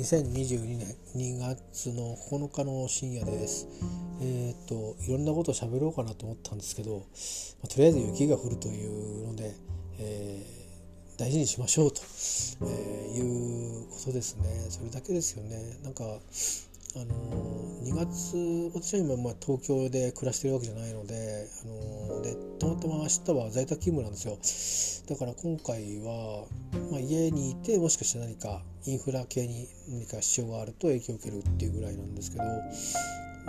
2022年2月の9日の深夜です。えっ、といろんなことを喋ろうかなと思ったんですけど、ま、とりあえず雪が降るというので、えー、大事にしましょうと、えー、いうことですね。それだけですよね。なんかあの2月私は今、まあ、東京で暮らしてるわけじゃないので,、あのでたまたま明日は在宅勤務なんですよ。だから今回は、まあ、家にいてもしかして何かインフラ系に何か支障があると影響を受けるっていうぐらいなんですけどま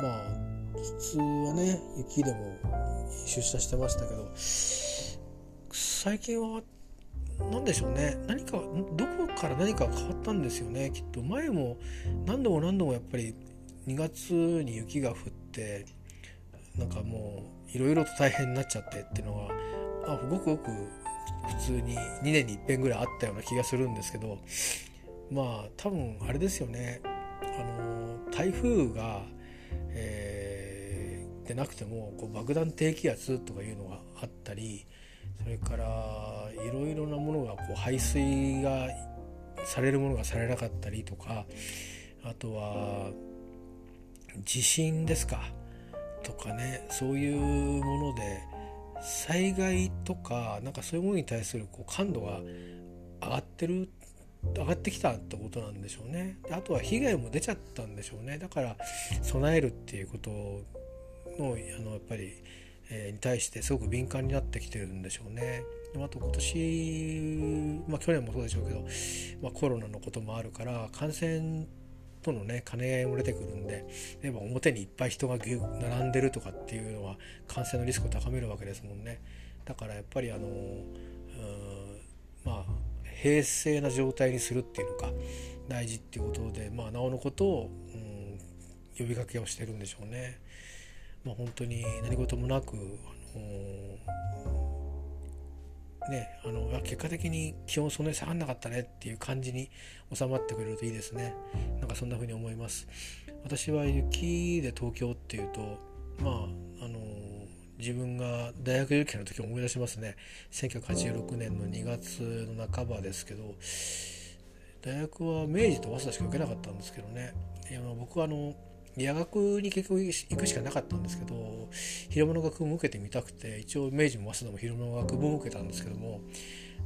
あ普通はね雪でも出社してましたけど最近は何でしょうね。何かどこから何か変わったんですよねきっと。前も何度も何度もやっぱり2月に雪が降ってなんかもういろいろと大変になっちゃってっていうのがあごくごく普通に2年にいっぺんぐらいあったような気がするんですけどまあ多分あれですよね。あの台風が、えー、でなくてもこう爆弾低気圧とかいうのがあったりそれからいろいろなものがこう排水がされるものがされなかったりとかあとは地震ですか。とかねそういうもので災害とかなんかそういうものに対するこう感度が上がってる上がってきたってことなんでしょうねあとは被害も出ちゃったんでしょうねだから備えるっていうことのあのやっぱりえに対してすごく敏感になってきてるんでしょうね。あと今年、まあ、去年もそうでしょうけど、まあ、コロナのこともあるから感染とのね兼ね合いも出てくるんで例えば表にいっぱい人が並んでるとかっていうのは感染のリスクを高めるわけですもんねだからやっぱりあのまあ平静な状態にするっていうのか大事っていうことでまあなおのことを、うん、呼びかけをしてるんでしょうね。まあ、本当に何事もなく、あの、ね、あの結果的に気温そんなに下がんなかったねっていう感じに収まってくれるといいですね。なんかそんな風に思います。私は雪で東京っていうとまああの自分が大学受験の時を思い出しますね。1986年の2月の半ばですけど大学は明治と早稲田しか受けなかったんですけどね。いや僕はあの夜学に結局行くしかなかったんですけど広物学部も受けてみたくて一応明治も早稲田も広物学部も受けたんですけども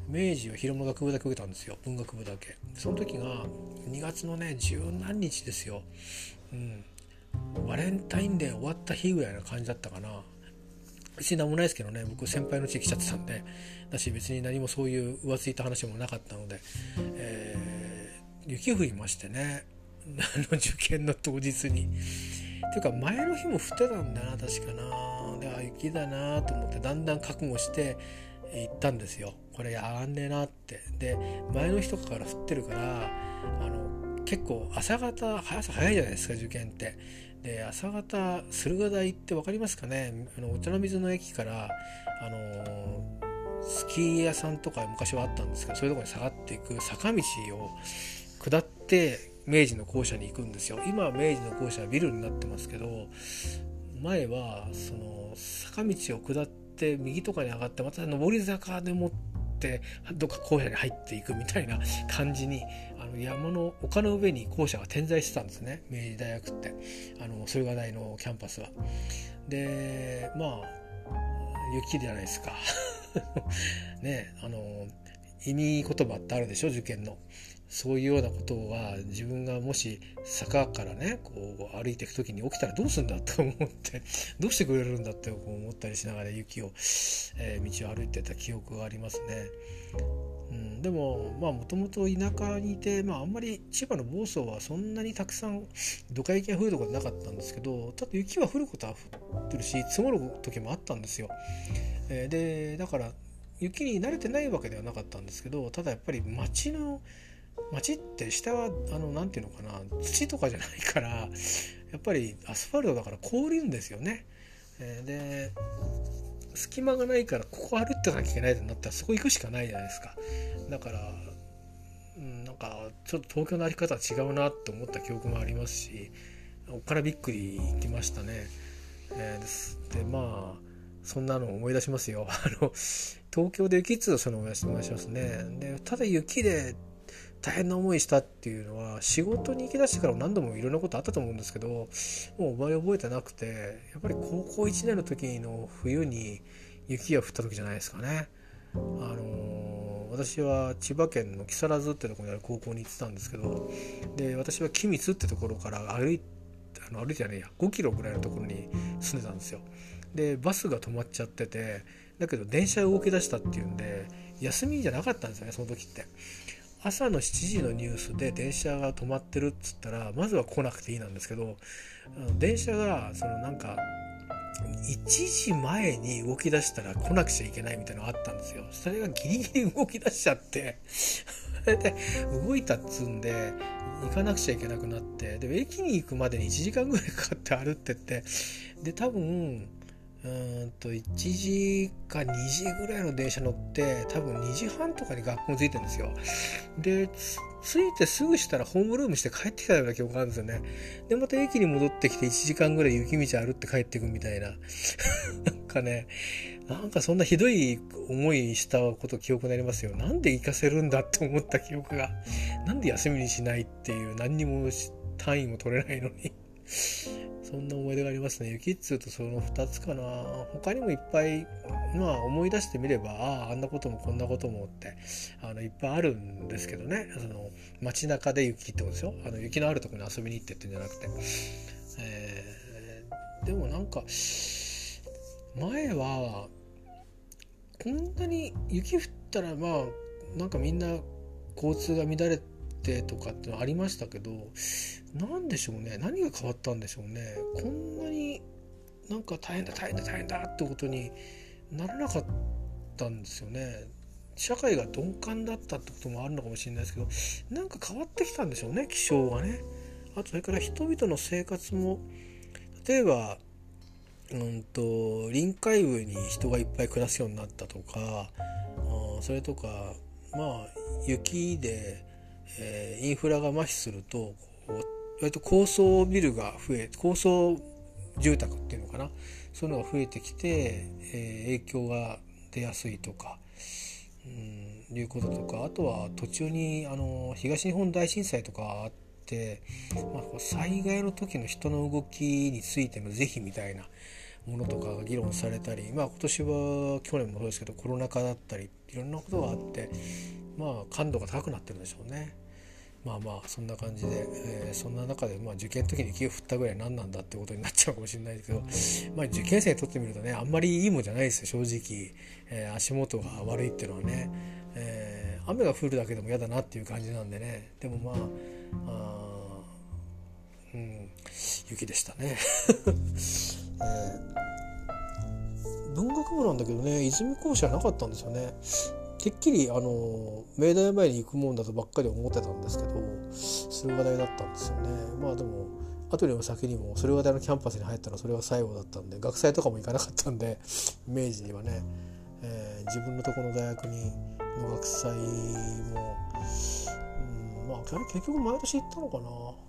明治は広物学部だけ受けたんですよ文学部だけ。その時が2月のね十何日ですよ、うん、バレンタインデー終わった日ぐらいな感じだったかな。別に何もないですけどね僕先輩の地来ちゃってたんでだし別に何もそういう浮ついた話もなかったので、えー、雪降りましてねあの受験の当日に。ていうか前の日も降ってたんだな確かな。であ雪だなと思ってだんだん覚悟して行ったんですよ。これ上がんねえなって。で前の日とかから降ってるからあの結構朝方朝早いじゃないですか受験って。で朝方駿河台って分かりますかね？あのお茶の水の駅からあのスキー屋さんとか昔はあったんですけどそういうとこに下がっていく坂道を下って明治の校舎に行くんですよ。今は明治の校舎はビルになってますけど前はその坂道を下って右とかに上がってまた上り坂でもってどっか校舎に入っていくみたいな 感じにあの山の丘の上に校舎が点在してたんですね。明治大学って。あの駿河台のキャンパスは。でまあ雪じゃないですか。ねあの意味言葉ってあるでしょ？受験の。そういうようなことは自分がもし坂からねこう歩いていく時に起きたらどうするんだと思って どうしてくれるんだって思ったりしながら雪を、えー、道を歩いてた記憶がありますね。うん、でもまあもともと田舎にいて、まあ、あんまり千葉の房総はそんなにたくさんドカ雪が降るとこなかったんですけどただ雪は降ることは降ってるし積もる時もあったんですよ。えー、でだから雪に慣れてないわけではなかったんですけどただやっぱり街の街って下はあの何て言うのかな土とかじゃないからやっぱりアスファルトだから凍るんですよね。えー、で隙間がないからここ歩ってなきゃいけないってなったらそこ行くしかないじゃないですか。だから、うん、なんかちょっと東京の歩き方は違うなって思った記憶もありますしおっからびっくりきましたね。えー、ですでまあそんなの思い出しますよ。あの東京で雪っつうとその思い出しますね。でただ雪で大変な思いしたっていうのは仕事に行きだしてからも何度もいろんなことあったと思うんですけどもう覚え覚えてなくてやっぱり高校1年の時の冬に雪が降った時じゃないですかね。あのー、私は千葉県の木更津ってとこにある高校に行ってたんですけどで私は君津ってところから歩いあの歩いてじゃねえや5キロぐらいのところに住んでたんですよ。でバスが止まっちゃっててだけど電車動き出したっていうんで休みじゃなかったんですよねその時って。朝の7時のニュースで電車が止まってるっつったらまずは来なくていいなんですけど電車がそのなんか1時前に動き出したら来なくちゃいけないみたいなのがあったんですよ。それがギリギリ動き出しちゃってそれで動いたっつんで行かなくちゃいけなくなってで駅に行くまでに1時間ぐらいかかって歩ってってで多分うんと1時か2時ぐらいの電車乗って多分2時半とかに学校に着いてるんですよ。で着いてすぐしたらホームルームして帰ってきたような記憶があるんですよね。でまた駅に戻ってきて1時間ぐらい雪道歩って帰ってくみたいな。なんかねなんかそんなひどい思いしたこと記憶になりますよ。なんで行かせるんだって思った記憶が。なんで休みにしないっていう何にも単位も取れないのに。そんな思い出がありますね。雪っつうとその2つかな。他にもいっぱい、まあ思い出してみれば、ああ、あんなこともこんなこともって、あの、いっぱいあるんですけどね。その、街中で雪ってことですよ。あの、雪のあるとこに遊びに行ってってんじゃなくて。えー、でもなんか、前は、こんなに雪降ったら、まあ、なんかみんな交通が乱れてとかってのありましたけど何でしょうね。何が変わったんでしょうね。こんなになんか大変だ大変だ大変だってことにならなかったんですよね。社会が鈍感だったってこともあるのかもしれないですけどなんか変わってきたんでしょうね気象がね。あとそれから人々の生活も例えばうんと臨海部に人がいっぱい暮らすようになったとかあそれとかまあ雪でえー、インフラが麻痺すると割と高層ビルが増え高層住宅っていうのかな？そういうのが増えてきて、えー、影響が出やすいとか、うん、いうこととかあとは途中にあの東日本大震災とかあって、まあ、災害の時の人の動きについての是非みたいなものとかが議論されたり、まあ、今年は去年もそうですけどコロナ禍だったりいろんなことがあってまあ感度が高くなってるんでしょうね。まあまあそんな感じで、えー、そんな中で、まあ、受験の時に雪を降ったぐらい何なんだってことになっちゃうかもしれないですけど、まあ、受験生にとってみるとねあんまりいいもんじゃないですよ正直、えー、足元が悪いっていうのはね、えー、雨が降るだけでも嫌だなっていう感じなんでね。でもまああうん雪でしたね、えー、文学部なんだけどね泉校舎なかったんですよね。てっきりあの明大前に行くもんだとばっかり思ってたんですけど駿河台だったんですよね。まあでも後にも先にも駿河台のキャンパスに入ったのはそれが最後だったんで学祭とかも行かなかったんで明治にはね、えー、自分のとこの大学にの学祭も、うん、まあ結局毎年行ったのかな。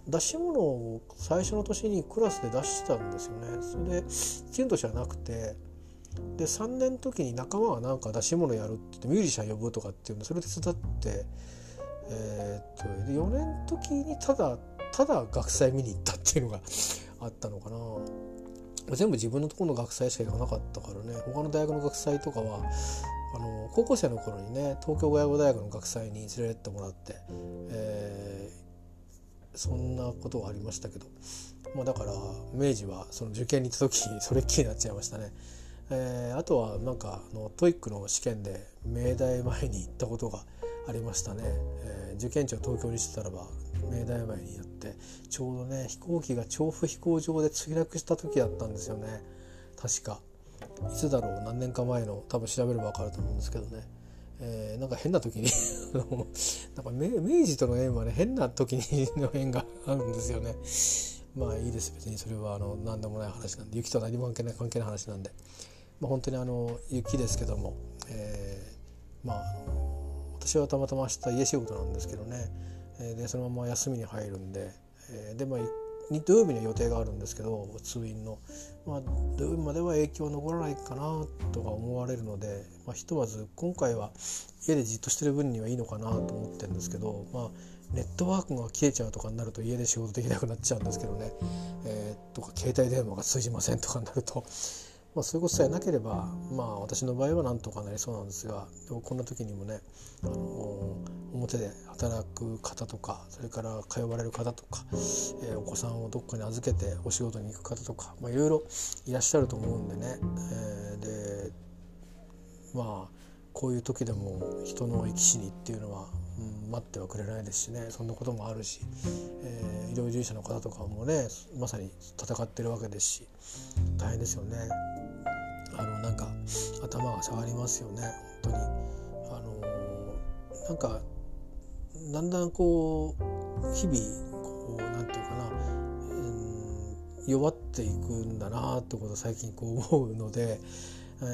出し物を最初の年にクラスで出してたんですよね。それで次の年はなくてで3年の時に仲間がなんか出し物やるって言ってミュージシャン呼ぶとかっていうのそれ手伝ってえー、っとで4年の時にただただ学祭見に行ったっていうのが あったのかな。全部自分のところの学祭しか行かなかったからね他の大学の学祭とかはあの高校生の頃にね東京外語大学の学祭に連れてってもらって、えー、そんなことがありましたけど、まあ、だから明治はその受験に行った時それっきりになっちゃいましたね。えー、あとはなんかあの TOEIC の試験で明大前に行ったことがありましたね、えー、受験地を東京にしてたらば明大前にやってちょうどね飛行機が調布飛行場で墜落した時だったんですよね。確か。いつだろう？何年か前の多分調べれば分かると思うんですけどね、えー、なんか変な時に なんか明治との縁はね変な時にの縁があるんですよね。まあいいです。別にそれはあの何でもない話なんで雪と何も関係ない関係ない話なんで。まあ、本当にあの雪ですけども、えー、まあ私はたまたま明日家仕事なんですけどね、えー、でそのまま休みに入るんで、えー、でまあ土曜日の予定があるんですけど通院の、まあ、土曜日までは影響残らないかなとか思われるので、まあ、ひとまず今回は家でじっとしてる分にはいいのかなと思ってるんですけど、まあ、ネットワークが消えちゃうとかになると家で仕事できなくなっちゃうんですけどね、えー、とか携帯電話が通じませんとかになるとまあ、そういうことさえなければ、まあ、私の場合はなんとかなりそうなんですがでもこんな時にもね、あの表で働く方とかそれから通われる方とか、えー、お子さんをどっかに預けてお仕事に行く方とか、まあ、いろいろいらっしゃると思うんでね、えー、でまあこういう時でも人の生き死にっていうのは、うん、待ってはくれないですしねそんなこともあるし、えー、医療従事者の方とかもねまさに戦ってるわけですし大変ですよね。あのなんか頭が下がりますよね本当にあのなんかだんだんこう日々こうなんていうかな、うん、弱っていくんだなってことを最近こう思うので、え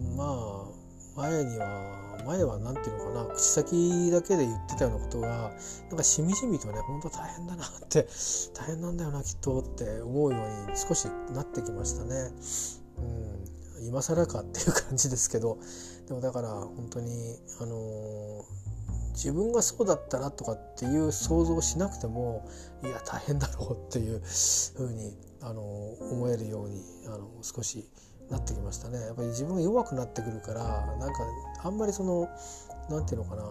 ー、まあ前には前は何て言うのかな口先だけで言ってたようなことがなんかしみじみとね本当大変だなって大変なんだよなきっとって思うように少しなってきましたね。うん、今更かっていう感じですけどでもだから本当にあの、自分がそうだったらとかっていう想像をしなくてもいや大変だろうっていうふうに、あの、思えるようにあの少しなってきましたね。やっぱり自分が弱くなってくるからなんかあんまりその何て言うのかな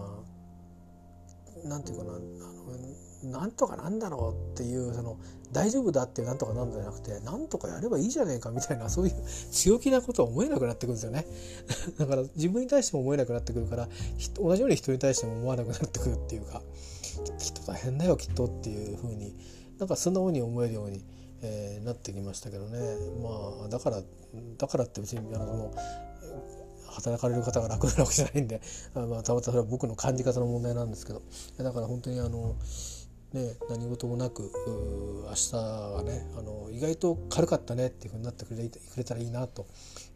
何て言うかなあのなんとかなんだろうっていうその大丈夫だってなんとかなんじゃなくてなんとかやればいいじゃねえかみたいなそういう強気なことは思えなくなってくるんですよね。だから自分に対しても思えなくなってくるから同じように人に対しても思わなくなってくるっていうかきっと大変だよきっとっていうふうになんか素直に思えるように、えー、なってきましたけどね。まあだからだからって別にあのその働かれる方が楽なわけじゃないんであ、まあ、たまたま僕の感じ方の問題なんですけど。だから本当にあのね、何事もなく明日はねあの意外と軽かったねっていうふうになってくれくれたらいいなと、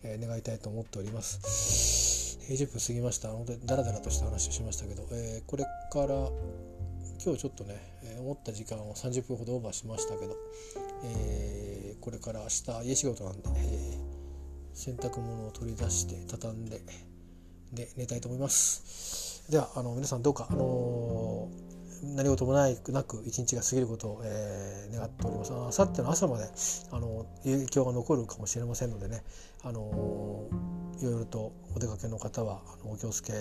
えー、願いたいと思っております。えー、10分過ぎました本当にダラダラとした話をしましたけど、えー、これから今日ちょっとね、えー、思った時間を30分ほどオーバーしましたけど、えー、これから明日家仕事なんで、え、洗濯物を取り出して畳んでで寝たいと思います。ではあの皆さんどうかあの何事もないなく一日が過ぎることを、えー、願っております。あさっての朝まであの影響が残るかもしれませんのでねあのいろいろとお出かけの方はあのお気をつけ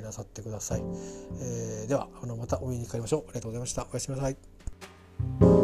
なさってください、えー、ではあのまたお目にかかりましょう。ありがとうございました。おやすみなさい。